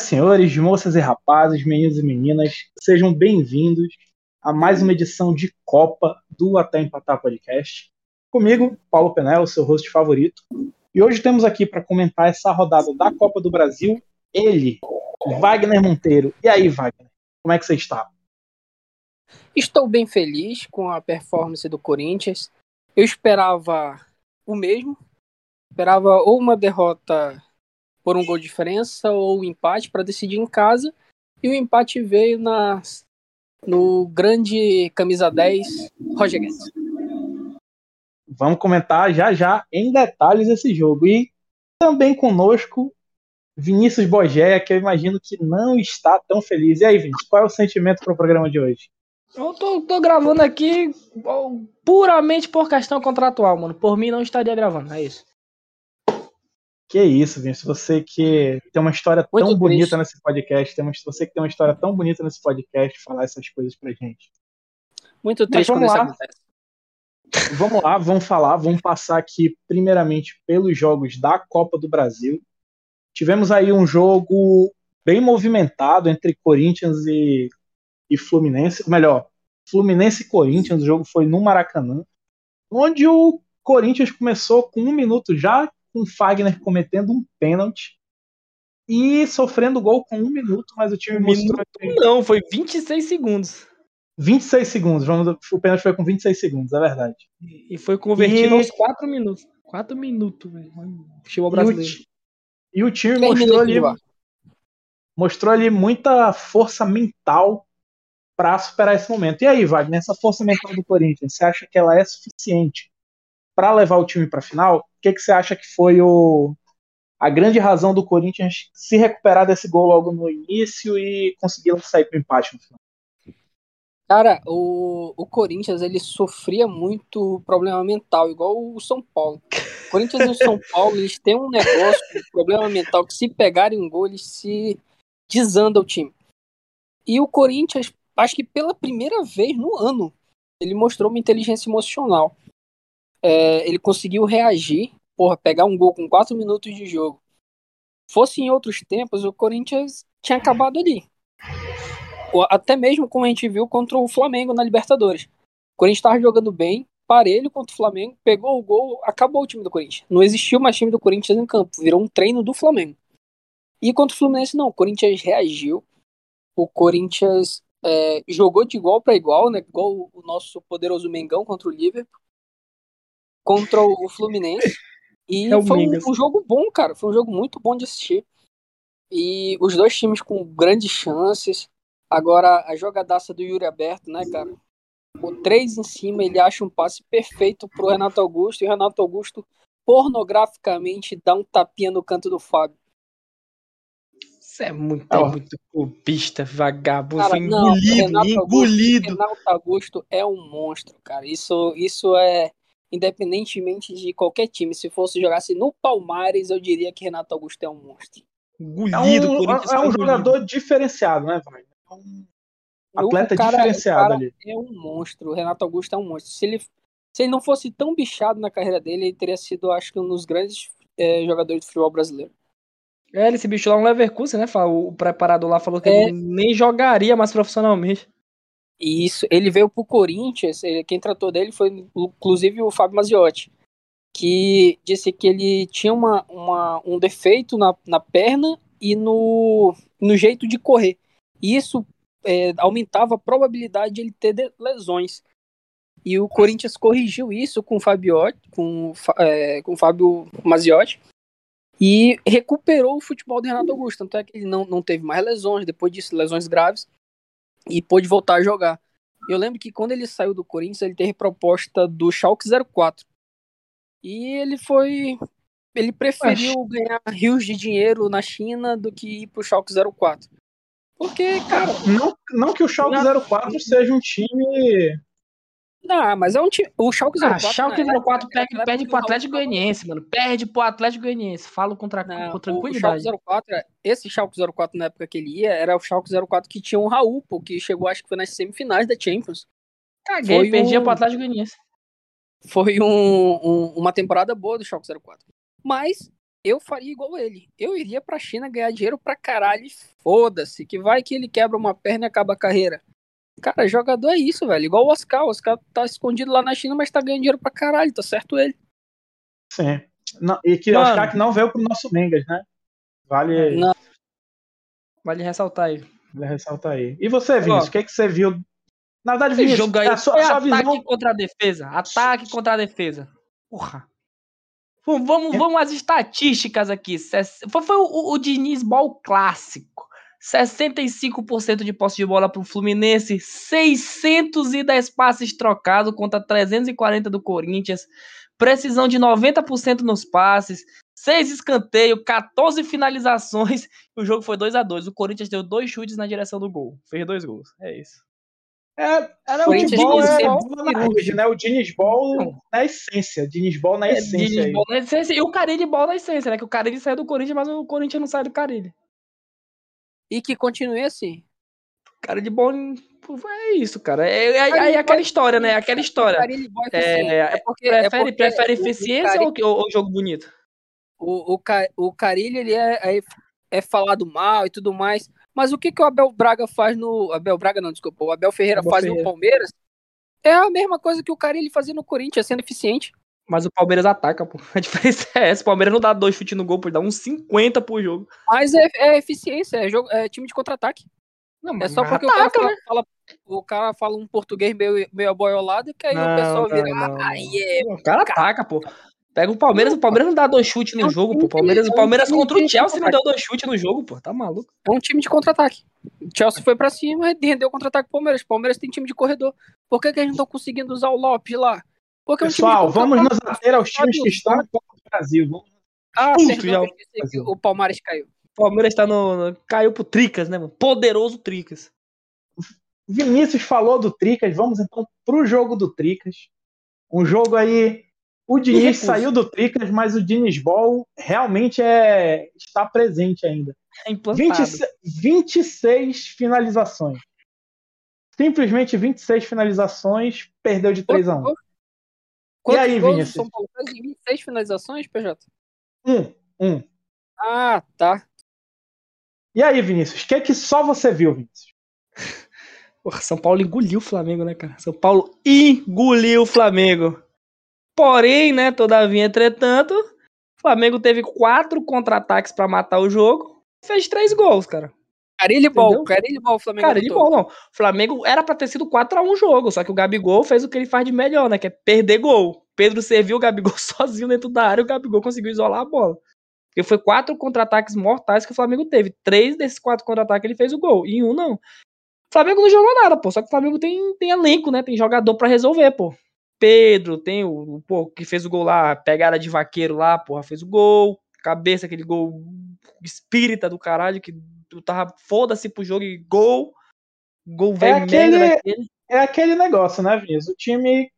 Senhoras e senhores, moças e rapazes, meninos e meninas, sejam bem-vindos a mais uma edição de Copa do Até Empatar Podcast. Comigo, Paulo Penel, seu host favorito. E hoje temos aqui para comentar essa rodada da Copa do Brasil, ele, Wagner Monteiro. E aí, Wagner, como é que você está? Estou bem feliz com a performance do Corinthians. Eu esperava o mesmo. Esperava ou uma derrota por um gol de diferença ou um empate para decidir em casa. E o empate veio na, no grande camisa 10, Roger Guedes. Vamos comentar já já em detalhes esse jogo. E também conosco Vinícius Bogéia, que eu imagino que não está tão feliz. E aí, Vinícius, qual é o sentimento para o programa de hoje? Eu tô, tô, gravando aqui puramente por questão contratual, mano. Por mim não estaria gravando, é isso. Que isso, Vinícius. Você que tem uma história Muito tão bonita triste. nesse podcast, tem uma, você que tem uma história tão bonita nesse podcast, falar essas coisas pra gente. Muito triste quando isso acontece. Vamos lá, vamos falar, vamos passar aqui primeiramente pelos jogos da Copa do Brasil. Tivemos aí um jogo bem movimentado entre Corinthians e, e Fluminense, melhor, Fluminense e Corinthians, o jogo foi no Maracanã, onde o Corinthians começou com um minuto já com Fagner cometendo um pênalti e sofrendo gol com um minuto, mas o time um mostrou. Minuto, não, foi 26 segundos. 26 segundos, vamos, o pênalti foi com 26 segundos, é verdade. E foi convertido e... aos 4 minutos. 4 minutos, velho. Futebol brasileiro. E o, e o time mostrou ali, mostrou ali muita força mental para superar esse momento. E aí, Wagner, essa força mental do Corinthians, você acha que ela é suficiente para levar o time para a final, que, que você acha que foi o, a grande razão do Corinthians se recuperar desse gol logo no início e conseguir sair para o empate no final? Cara, o, o Corinthians ele sofria muito problema mental, igual o São Paulo. O Corinthians e o São Paulo eles têm um negócio, um problema mental, que se pegarem um gol, eles se desanda o time. E o Corinthians, acho que pela primeira vez no ano, ele mostrou uma inteligência emocional é, ele conseguiu reagir, porra, pegar um gol com 4 minutos de jogo. Fosse em outros tempos, o Corinthians tinha acabado ali. Até mesmo como a gente viu contra o Flamengo na Libertadores. O Corinthians estava jogando bem, parelho contra o Flamengo, pegou o gol, acabou o time do Corinthians. Não existiu mais time do Corinthians em campo, virou um treino do Flamengo. E contra o Fluminense, não. O Corinthians reagiu. O Corinthians é, jogou de igual para igual, né? Igual o nosso poderoso Mengão contra o Liverpool contra o Fluminense. E é foi um, um, jogo bom, cara. Foi um jogo muito bom de assistir. E os dois times com grandes chances. Agora, a jogadaça do Yuri aberto, né, cara? O 3 em cima, ele acha um passe perfeito pro Renato Augusto. E o Renato Augusto, pornograficamente, dá um tapinha no canto do Fábio. Isso é muito, oh. é muito cubista, vagabundo. Cara, engolido, não, Renato engolido. Augusto, Renato Augusto é um monstro, cara. Isso, isso é independentemente de qualquer time. Se fosse jogasse no Palmares, eu diria que Renato Augusto é um monstro. Engolido, é um, é um jogador diferenciado, né, Vai? É um atleta cara, diferenciado ali. É um monstro. O Renato Augusto é um monstro. Se ele, se ele não fosse tão bichado na carreira dele, ele teria sido, acho que, um dos grandes é, jogadores de futebol brasileiro. É, ele se bichou lá no Leverkusen, né? O preparador lá falou que é... ele nem jogaria mais profissionalmente. E isso, ele veio pro Corinthians, quem tratou dele foi inclusive o Fábio Maziotti, que disse que ele tinha uma, uma, um defeito na, na perna e no, no jeito de correr. E isso é, aumentava a probabilidade de ele ter lesões. E o Corinthians corrigiu isso com o Fabiotti, com, é, com o Fábio Maziotti, e recuperou o futebol do Renato Augusto. Tanto é que ele não, não teve mais lesões, depois disso, lesões graves e pôde voltar a jogar. Eu lembro que quando ele saiu do Corinthians, ele teve proposta do Schalke 04. E ele foi. Ele preferiu ganhar rios de dinheiro na China do que ir pro Schalke 04. Porque, cara. Não, não que o Schalke não, 04 seja um time não, mas é um time. O Schalke 04. Ah, Schalke 04 né? perde, perde pro Atlético Goianiense, mano. Perde pro Atlético Goianiense. Falo contra, não, com tranquilidade. O Schalke 04, esse Schalke 04 na época que ele ia, era o Schalke 04 que tinha um Raul, pô, que chegou, acho que foi nas semifinais da Champions. Caguei, foi perdia um... pro Atlético Goianiense. Foi um, um, uma temporada boa do Schalke 04. Mas eu faria igual ele. Eu iria pra China ganhar dinheiro pra caralho. Foda-se, que vai que ele quebra uma perna e acaba a carreira. Cara, jogador é isso, velho. Igual o Oscar. O Oscar tá escondido lá na China, mas tá ganhando dinheiro pra caralho. Tá certo ele. Sim. Não, e que o Mano. Oscar que não veio pro nosso Mengas, né? Vale, Não. Vale ressaltar aí. vale ressaltar aí. E você, Vinícius, o que, que você viu? Na verdade, Vinícius, jogo aí a sua, a sua ataque visão. contra a defesa. Ataque contra a defesa. Porra. Vamos, vamos, vamos às estatísticas aqui. Foi, foi o, o Diniz Ball clássico. 65% de posse de bola pro Fluminense, 610 passes trocados contra 340 do Corinthians, precisão de 90% nos passes, 6 escanteios, 14 finalizações. O jogo foi 2 a 2 O Corinthians deu dois chutes na direção do gol. Fez dois gols. É isso. É, era o Corinthians futebol, tem é, né? O Diniz Ball na essência. Diniz Ball na É, essência. Diniz. Ball na essência e o Carilli Ball na essência, né? Que o Carilli saiu do Corinthians, mas o Corinthians não sai do Carilli. E que continue assim. Carilli Ball pô, é isso, cara. É, é, é- é aquela história, né? Aquela história. É. É, porque, é Prefere, prefere eficiência ou, ou, jogo bonito? o, o, o Carilli, ele é, é, é falado mal e tudo mais. Mas o que, que o Abel Braga faz no. Abel Braga não, desculpa. O Abel Ferreira Abel faz Ferreira. no Palmeiras é a mesma coisa que o Carilli fazia no Corinthians, sendo eficiente. Mas o Palmeiras ataca, pô. A diferença é essa. O Palmeiras não dá dois chutes no gol, pô, dá uns 50 por jogo. Mas é, é eficiência, é, jogo, é time de contra-ataque. Não, É só porque o, ataca, cara né? fala, fala- o cara fala um português meio, meio aboiolado que aí Não, o pessoal não, vira. não, ah, é. O cara ataca, pô. Pega o Palmeiras, o Palmeiras não dá dois chutes no É jogo, pô. O Palmeiras, é o um Palmeiras contra o Chelsea não deu dois chutes no jogo, pô. Tá maluco? É um time de contra-ataque. O Chelsea foi pra cima e rendeu contra-ataque pro Palmeiras. O Palmeiras tem time de corredor. Por que, que a gente não tá conseguindo usar o Lopes lá? Porque é um Pessoal, vamos contra-ataque. nos ater aos times que estão no Copa do Brasil. Vamos Ah, Puto, já. o Palmares caiu. O Palmeiras tá no. no- Caiu pro Tricas, né, mano? Poderoso Tricas. Vinícius falou do Tricas, vamos então pro jogo do Tricas. Um jogo aí. O Diniz saiu do Tricas, mas o Diniz Ball realmente é, está presente ainda. É implantado. 26, 26 finalizações. Simplesmente 26 finalizações, perdeu de 3 a 1 Quantos aí, gols Vinícius? São Paulo fez em 26 finalizações, PJ? Um, um. Ah, tá. E aí, Vinícius, o que é que só você viu, Vinícius? Porra, São Paulo engoliu o Flamengo, né, cara? São Paulo engoliu o Flamengo. Porém, né, todavia, entretanto, o Flamengo teve quatro contra-ataques pra matar o jogo. Fez três gols, cara. Carilho Ball, o Flamengo bom, não. O Flamengo era pra ter sido 4x1 o jogo, só que o Gabigol fez o que ele faz de melhor, né? Que é perder gol. Pedro serviu o Gabigol sozinho dentro da área e o Gabigol conseguiu isolar a bola. Porque foi quatro contra-ataques mortais que o Flamengo teve. Três desses quatro contra-ataques ele fez o gol. E em um não. O Flamengo não jogou nada, pô. Só que o Flamengo tem, tem elenco, né? Tem jogador pra resolver, pô. Pedro, tem o, o pô, que fez o gol lá, pegada de vaqueiro lá, porra, fez o gol. Cabeça, aquele gol espírita do caralho, que tu tava foda-se pro jogo e gol. Gol velho aquele- merda daquele. É aquele negócio, né, Vinícius? O time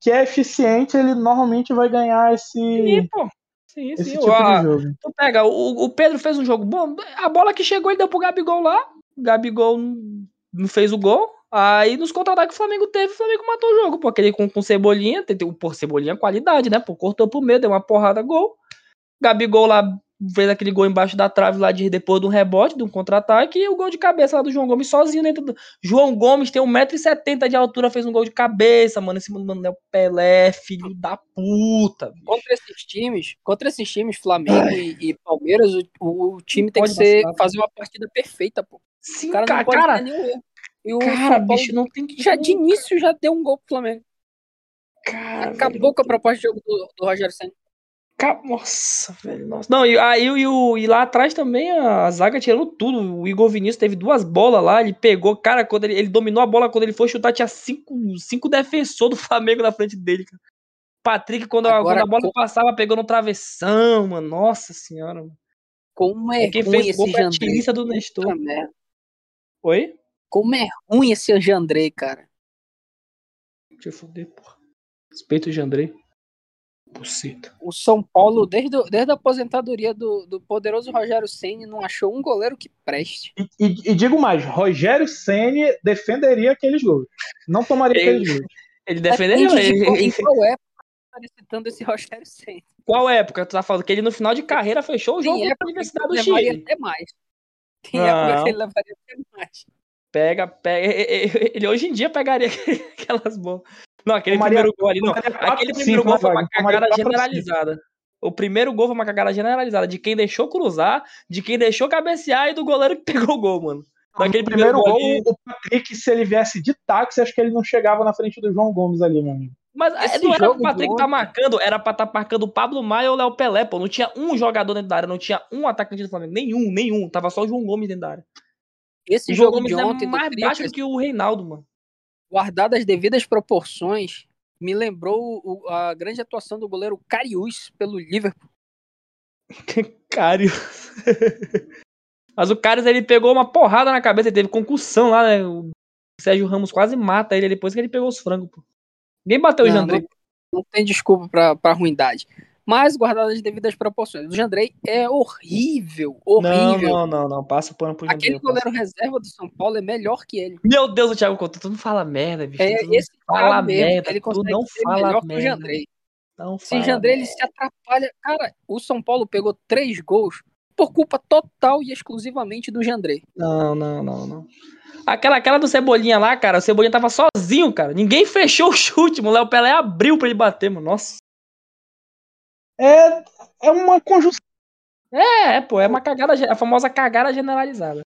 que é eficiente, ele normalmente vai ganhar esse, Sim, pô. Sim, esse sim. tipo de jogo. Tu pega, o, o Pedro fez um jogo bom. A bola que chegou, ele deu pro Gabigol lá. O Gabigol não- fez o gol. Aí nos contra-ataques que o Flamengo teve, o Flamengo matou o jogo. Pô, aquele com, com Cebolinha, tem, tem, pô, Cebolinha é qualidade, né? Pô, cortou pro meio, deu uma porrada, gol. Gabigol lá fez aquele gol embaixo da trave lá de, depois de um rebote, de um contra-ataque, e o gol de cabeça lá do João Gomes sozinho dentro do. João Gomes tem 1,70m de altura, fez um gol de cabeça, mano. Esse mano é o Pelé, filho da puta. bicho. Contra esses times, contra esses times, Flamengo e, e Palmeiras, o, o time tem que ser, vacilar. fazer uma partida perfeita, pô. Sim, O cara cara, cara, ter nenhum erro. E o cara, Paulo bicho, não tem que. já de início já deu um gol pro Flamengo. Cara, Acabou com a proposta de jogo do, do Rogério Senna. Nossa, velho. Nossa. Não, e, aí, e, o- e lá atrás também a zaga tirando tudo. O Igor Vinícius teve duas bolas lá, ele pegou. Cara, quando ele, ele dominou a bola, quando ele foi chutar, tinha cinco, cinco defensores do Flamengo na frente dele, cara. Patrick, quando, a, Agora, quando a bola passava, pegou no travessão, mano. Nossa senhora, mano. Como é Quem ruim fez esse a Jandrei. do Nestor. Oi? Como é ruim esse Jandrei, cara. Deixa eu foder, porra. Respeito o Jandrei. O São Paulo, desde, desde a aposentadoria do, do poderoso Rogério Senna, não achou um goleiro que preste. E, e- e digo mais, Rogério Ceni defenderia aqueles gols. Não tomaria Ele- aqueles gols. Ele defendeu Depende de ele, qual- ele- em qual época tá citando esse Rogério Senna. Qual época tu tá falando? Que ele no final de carreira fechou o jogo Tem época que Universidade do ele levaria Chile. até mais. Tem Não. época que ele levaria até mais. Pega, pega. Ele hoje em dia pegaria aquelas bolas. Não, aquele Tomaria- primeiro gol ali, não. Aquele primeiro gol foi uma cagada generalizada. O primeiro gol foi uma cagada generalizada de quem deixou cruzar, de quem deixou cabecear e do goleiro que pegou o gol, mano. Naquele No primeiro gol, ali- o Patrick, se ele viesse de táxi, acho que ele não chegava na frente do João Gomes ali, meu amigo. Mas Esse é, não era pro Patrick tá marcando, era pra tá marcando o Pablo Maia ou o Léo Pelé, pô. Não tinha um jogador dentro da área, não tinha um atacante do Flamengo. Nenhum, nenhum. Tava só o João Gomes dentro da área. Esse O João jogo Gomes de é ontem, do mais baixo que o Reinaldo, mano. Guardado as devidas proporções, me lembrou o- a grande atuação do goleiro Carius pelo Liverpool. Cário. Mas o Cários, ele pegou uma porrada na cabeça, ele teve concussão lá, né? O Sérgio Ramos quase mata ele depois que ele pegou os frangos, pô. Ninguém bateu o Não, Jandrei. Não tem desculpa pra, pra ruindade. Mas guardado as devidas proporções. O Jandrei é horrível, Não, horrível. não, não, não. Passa pano pro Jandrei. Aquele goleiro reserva do São Paulo é melhor que ele. Meu Deus, o Thiago Couto, tu não fala merda, bicho. É tu não esse fala mesmo, merda, ele tu consegue não ser fala melhor que o merda. Jandrei. Não Se Jandrei ele se atrapalha. Cara, o São Paulo pegou três gols por culpa total e exclusivamente do Jandrei. Não, não, não, não. Aquela, aquela do Cebolinha lá, cara, o Cebolinha tava sozinho, cara. Ninguém fechou o chute, mano. O Léo Pelé abriu pra ele bater, mano. Nossa. É, é uma conjunção. É, é, pô, é uma cagada, a famosa cagada generalizada.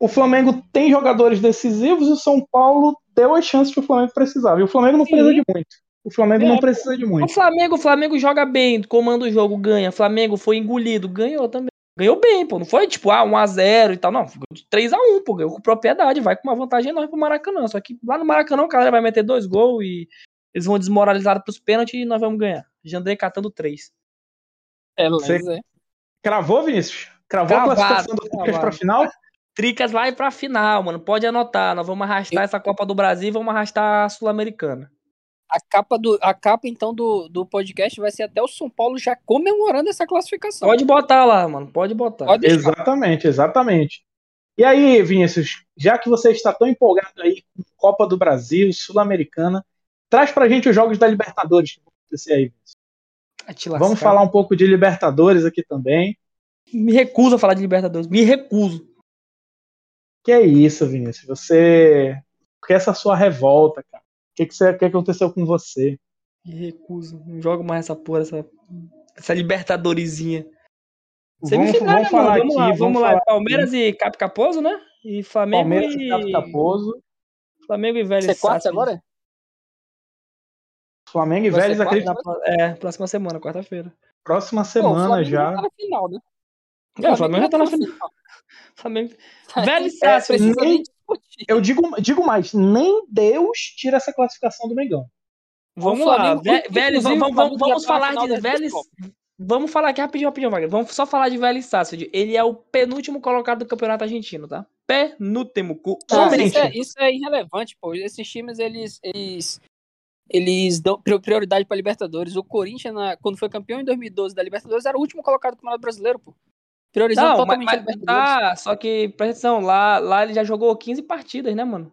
O Flamengo tem jogadores decisivos e o São Paulo deu as chances que o Flamengo precisava. E o Flamengo não Sim. precisa de muito. O Flamengo É, não precisa de O muito. Flamengo, o Flamengo joga bem, comanda o jogo, ganha. O Flamengo foi engolido, ganhou também. Ganhou bem, pô. Não foi tipo, ah, 1x0 e tal. Não, ficou de 3x1, pô. Ganhou com propriedade. Vai com uma vantagem enorme pro Maracanã. Só que lá no Maracanã o cara vai meter dois gols e eles vão desmoralizar pros pênaltis e nós vamos ganhar. Jandrei catando três. É, Você- mas é. Cravou, Vinícius? Cravou Cravado, a classificação do Tricas pra final? Tricas vai pra final, mano. Pode anotar. Nós vamos arrastar essa Copa do Brasil e vamos arrastar a Sul-Americana. A capa, do, a capa então, do, do podcast vai ser até o São Paulo já comemorando essa classificação. Pode botar lá, mano. Pode botar. Pode. Exatamente, exatamente. E aí, Vinícius, já que você está tão empolgado aí com Copa do Brasil, Sul-Americana, traz pra gente os jogos da Libertadores acontecer aí. Lascar. Vamos falar um pouco de Libertadores aqui também. Me recuso a falar de Libertadores. Me recuso. Que é isso, Vinícius? Você. Por que essa sua revolta, cara? O que, que, você... que aconteceu com você? Me recuso. Não jogo mais essa porra, essa, essa Libertadoresinha. Vamos, Semifinal, vamos né, falar mano? aqui. Vamos lá, vamos vamos lá. falar Palmeiras e Cap Caposo, né? E Flamengo Palmeiras e... e Capo Taposo, Flamengo e Vélez. Você é Sarsfield. agora? Flamengo e Vai Vélez, acredito, Na- É, próxima semana, quarta-feira. próxima Pô, o semana Flamengo já. tá na final, né? É, o Flamengo já tá na final. Flamengo... Vélez e Sarsfield. precisa nem discutir. Eu digo, digo mais, nem Deus tira essa classificação do Mengão. Vamos lá. Vélez, vamos, vamos, vamos tá falar de Vélez. Vamos falar aqui rapidinho, rapidinho, Wagner. Vamos só falar de Vélez Sarsfield. Ele é o penúltimo colocado do Campeonato Argentino, tá? Penúltimo. Ah, isso, é, isso é irrelevante, pô. Esses times, eles, eles, eles dão pri- prioridade pra Libertadores. O Corinthians, na- quando foi campeão em 2012 da Libertadores, era o último colocado do Campeonato Brasileiro, pô. Priorizando Não, mas, totalmente a mas Libertadores. tá, só que, presta atenção, lá, lá ele já jogou 15 partidas, né, mano?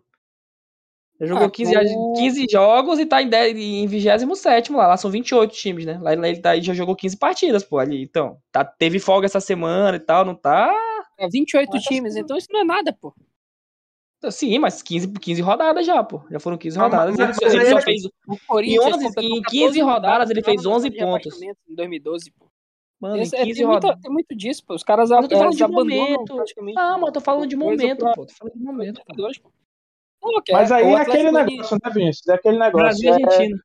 Já jogou Ah, 15, o- 15 jogos e tá em, 10, em 27 lá. Lá são 28 times, né? Lá, lá ele, tá, ele já jogou 15 partidas, pô, ali. Então, tá, teve folga essa semana e tal, não tá? É 28 Mas tá times, assim. então isso não é nada, pô. Sim, mas 15, 15 rodadas já, pô. Já foram 15 Ah, rodadas. mas- ele, mas ele aí só é- fez. Em 11 completou em 14 15 rodadas, ele fez lá na 11 zona de pontos. Em 2012, pô. Mano, em Esse- é, 15 tem, muita- rodadas. tem muito disso, pô. Os caras Mas eu tô falando de abandonam momento. praticamente. Ah, mas eu tô falando de momento, pra- pô. Tô falando de momento. pô. Ok, Mas aí é aquele negócio, né, Vinícius? É aquele negócio. Brasil e Argentina.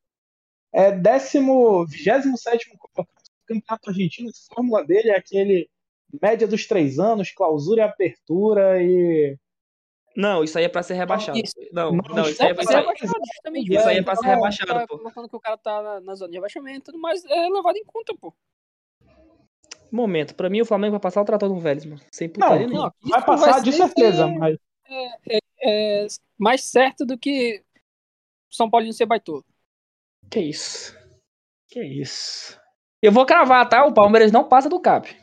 É, é décimo, 27 colocado do Campeonato Argentino. A fórmula dele é aquele média dos três anos, clausura e apertura e. Não, isso aí é pra ser rebaixado. Isso. Não, Não, não, isso aí é Não, é aí- rebaixado, justamente. Isso aí é pra ser rebaixado, tá pô. Colocando que o cara tá na, na zona de rebaixamento e tudo mais, é levado em conta, pô. Momento. Pra mim, o Flamengo vai passar o tratado do Vélez, mano. Sem Não, putaria nenhuma. Não, vai passar de ser- certeza, mas. É mais certo do que São Paulo ser baitolo. Que isso. Que isso. Eu vou cravar, tá? O Palmeiras não passa do Cap.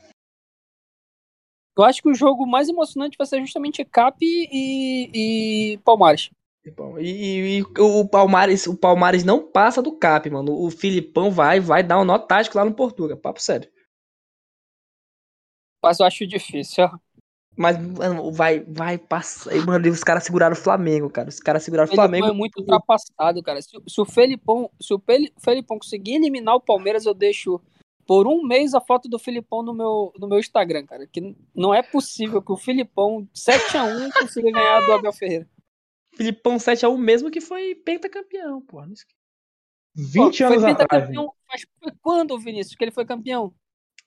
Eu acho que o jogo mais emocionante vai ser justamente Cap e, e Palmares. E, e- e o Palmares, o Palmares não passa do cap, mano. O Filipão vai, vai dar um nó tático lá no Portugal. Papo sério. Mas eu acho difícil, ó. Mas, mano, vai, vai passar. Mano, os caras seguraram o Flamengo, cara. Os caras seguraram o O Flamengo. é muito ultrapassado, cara. Se, se o Felipão, se o Felipão conseguir eliminar o Palmeiras, eu deixo por um mês a foto do Filipão no meu, no meu Instagram, cara. Que não é possível que o Filipão 7x1 consiga ganhar do Abel Ferreira. Filipão 7x1 mesmo que foi pentacampeão, porra. Não esquece. 20 Pô, anos foi atrás. pentacampeão, Mas foi quando, Vinícius, que ele foi campeão?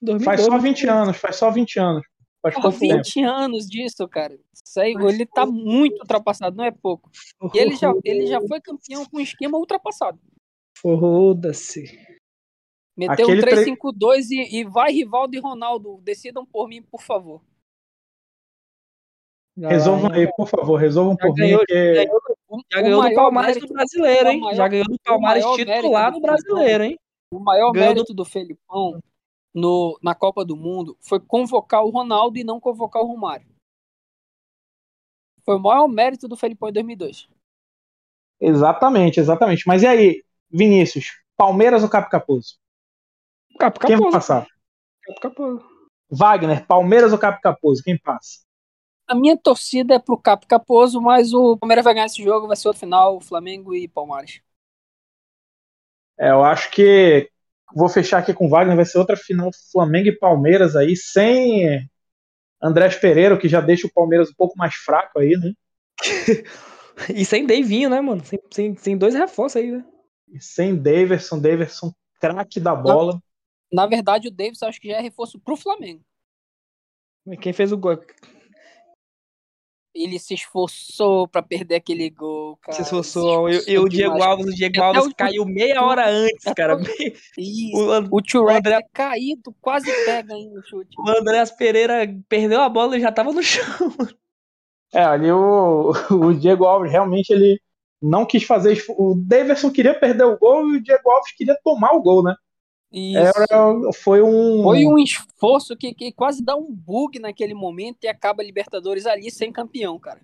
2012, Faz só 20 anos, faz só 20 anos. Faz Porra, pouco tempo. 20 anos disso, cara. Isso aí, Mas ele tá muito ultrapassado, não é pouco. E ele já, ele já foi campeão com um esquema ultrapassado. Foda-se. Meteu Aquele um tre- 3-5-2 e, e vai Rivaldo e Ronaldo. Decidam por mim, por favor. Já Resolvam aí, por favor, resolvam Já por mim, ganhou, que ganhou, O, já ganhou do Palmares mérito- do brasileiro, hein? maior- já ganhou do Palmares maior titular do brasileiro, hein? O maior Ganhou mérito do Felipão no, na Copa do Mundo foi convocar o Ronaldo e não convocar o Romário. Foi o maior mérito do Felipão em 2002. Exatamente, exatamente. Mas e aí, Vinícius, Palmeiras ou Capo Caposo? Capo Quem vai passar? Capo Caposo. Wagner, Palmeiras ou Capo Caposo? Quem passa? A minha torcida é pro Capo Caposo, mas o Palmeiras vai ganhar esse jogo, vai ser outro final, Flamengo e Palmares. É, eu acho que vou fechar aqui com o Wagner, vai ser outra final Flamengo e Palmeiras aí, sem Andrés Pereira, que já deixa o Palmeiras um pouco mais fraco aí, né? E sem Davinho, né, mano? Sem, sem, sem dois reforços aí, né? E sem Daverson, Daverson craque da bola. Na verdade, o Davis acho que já é reforço pro Flamengo. Quem fez o gol? Ele se esforçou pra perder aquele gol, cara. Se esforçou. E, e esforçou o Diego. Alves, o Diego Até Alves o- caiu meia hora antes, cara. o- Isso. O, And- O Tio André- é caído, quase pega ainda o chute. o Andréas Pereira perdeu a bola e já tava no chão. É, ali o, o Diego Alves realmente ele não quis fazer. O Daverson queria perder o gol e o Diego Alves queria tomar o gol, né? Isso. Era, foi um. Foi um esforço que, que quase dá um bug naquele momento e acaba a Libertadores ali sem campeão, cara.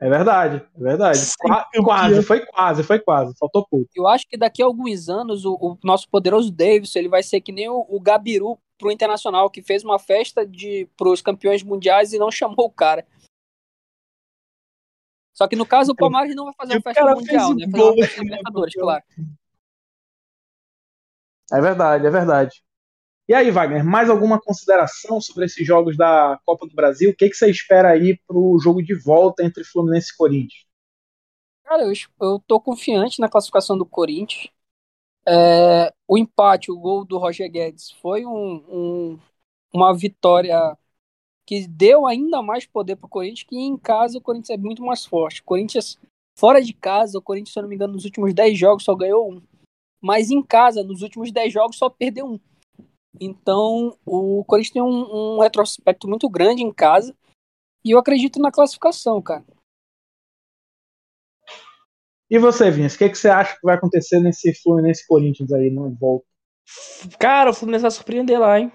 É verdade, é verdade. Qua- quase, foi quase, foi quase. Faltou pouco. Eu acho que daqui a alguns anos o, o nosso poderoso Davidson ele vai ser que nem o, o Gabiru pro Internacional, que fez uma festa de pros campeões mundiais e não chamou o cara. Só que no caso o Palmeiras não vai fazer uma festa mundial, né? Vai fazer uma gol, festa de Libertadores, claro. É verdade, é verdade. E aí, Wagner, mais alguma consideração sobre esses jogos da Copa do Brasil? O que, que você espera aí pro jogo de volta entre Fluminense e Corinthians? Cara, eu, eu tô confiante na classificação do Corinthians. É, o empate, o gol do Roger Guedes, foi um- um- uma vitória que deu ainda mais poder pro Corinthians, que em casa o Corinthians é muito mais forte. O Corinthians, fora de casa, o Corinthians, se eu não me engano, nos últimos 10 jogos só ganhou um. Mas em casa, nos últimos 10 jogos, só perdeu um. Então, o Corinthians tem um, um retrospecto muito grande em casa. E eu acredito na classificação, cara. E você, Vinícius, o que, que você acha que vai acontecer nesse Fluminense Corinthians aí no volta? Cara, o Fluminense vai surpreender lá, hein?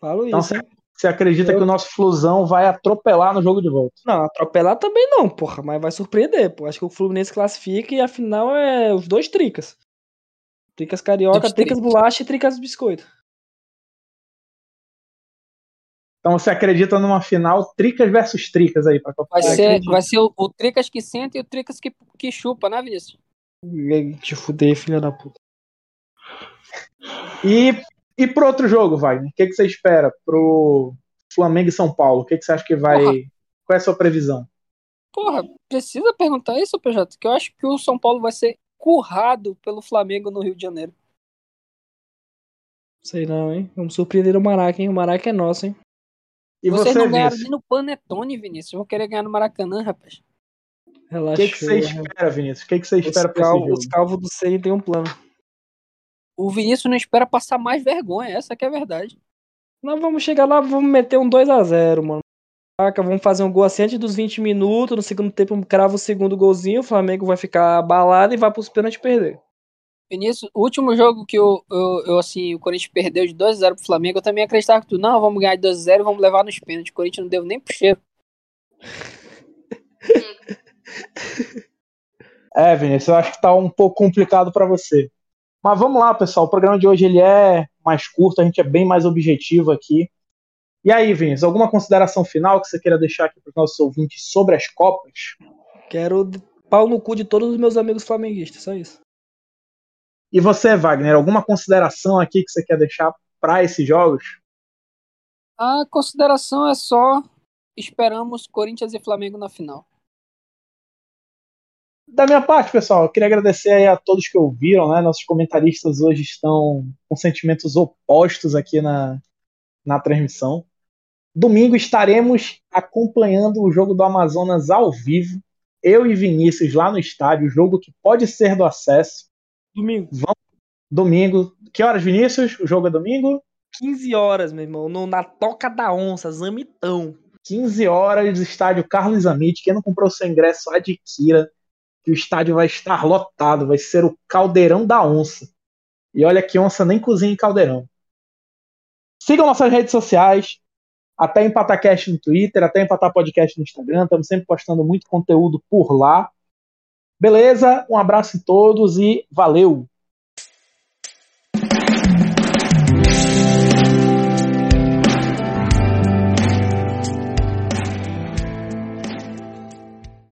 Falo Então, isso, hein? Você acredita Eu- que o nosso Flusão vai atropelar no jogo de volta? Não, atropelar também não, porra, mas vai surpreender, pô. Acho que o Fluminense classifica e a final é os dois tricas. Tricas carioca, Dois tricas tricas. bolacha e tricas biscoito. Então você acredita numa final Tricas versus Tricas aí pra Copa Vai ser, vai ser o, o Tricas que senta e o Tricas que, que chupa, né, Vinícius? Te fuder, filha da puta. E, e pro outro jogo, Wagner, o que, que você espera pro Flamengo e São Paulo? O que, que você acha que vai. Porra. Qual é a sua previsão? Porra, precisa perguntar isso, PJ? Que eu acho que o São Paulo vai ser currado pelo Flamengo no Rio de Janeiro. Sei não, hein? Vamos surpreender o Maraca, hein? O Maraca é nosso, hein? E Vocês você, não ganharam Vinícius? nem no Panetone, Vinícius. Vão querer ganhar no Maracanã, rapaz. O Relaxa. que, que você espera, Vinícius? O que, que você Os, espera pra esse cal... jogo? os calvos do Senna tem um plano. O Vinícius não espera passar mais vergonha, essa que é a verdade. Nós vamos chegar lá, vamos meter um 2x0, mano. Caraca, Vamos fazer um gol assim antes dos 20 minutos. No segundo tempo, crava o segundo golzinho. O Flamengo vai ficar abalado e vai pros pênaltis perder. Vinícius, o último jogo que eu, eu, eu, assim, o Corinthians perdeu de 2x0 pro Flamengo, eu também acreditava que tu, não, vamos ganhar de 2x0 e vamos levar nos pênaltis. O Corinthians não deu nem pro cheiro. É, Vinícius, eu acho que tá um pouco complicado para você. Mas vamos lá, pessoal. O programa de hoje ele é mais curto, a gente é bem mais objetivo aqui. E aí, Vinícius, alguma consideração final que você queira deixar aqui para os nossos ouvintes sobre as Copas? Quero pau no cu de todos os meus amigos flamenguistas, só isso. E você, Wagner, alguma consideração aqui que você quer deixar para esses jogos? A consideração é só esperamos Corinthians e Flamengo na final. Da minha parte, pessoal, eu queria agradecer a todos que ouviram, né? Nossos comentaristas hoje estão com sentimentos opostos aqui na, na transmissão. Domingo estaremos acompanhando o jogo do Amazonas ao vivo. Eu e Vinícius lá no estádio, jogo que pode ser do acesso. Domingo. Vamos, domingo. Que horas, Vinícius? O jogo é domingo? 15 horas, meu irmão, no, na Toca da Onça, Zamitão. 15 horas, estádio Carlos Amit. Quem não comprou seu ingresso, adquira. Que o estádio vai estar lotado, vai ser o caldeirão da onça. E olha que onça nem cozinha em caldeirão. Sigam nossas redes sociais, até EmpataCast no Twitter, até Empatar Podcast no Instagram. Estamos sempre postando muito conteúdo por lá. Beleza? Um abraço a todos e valeu!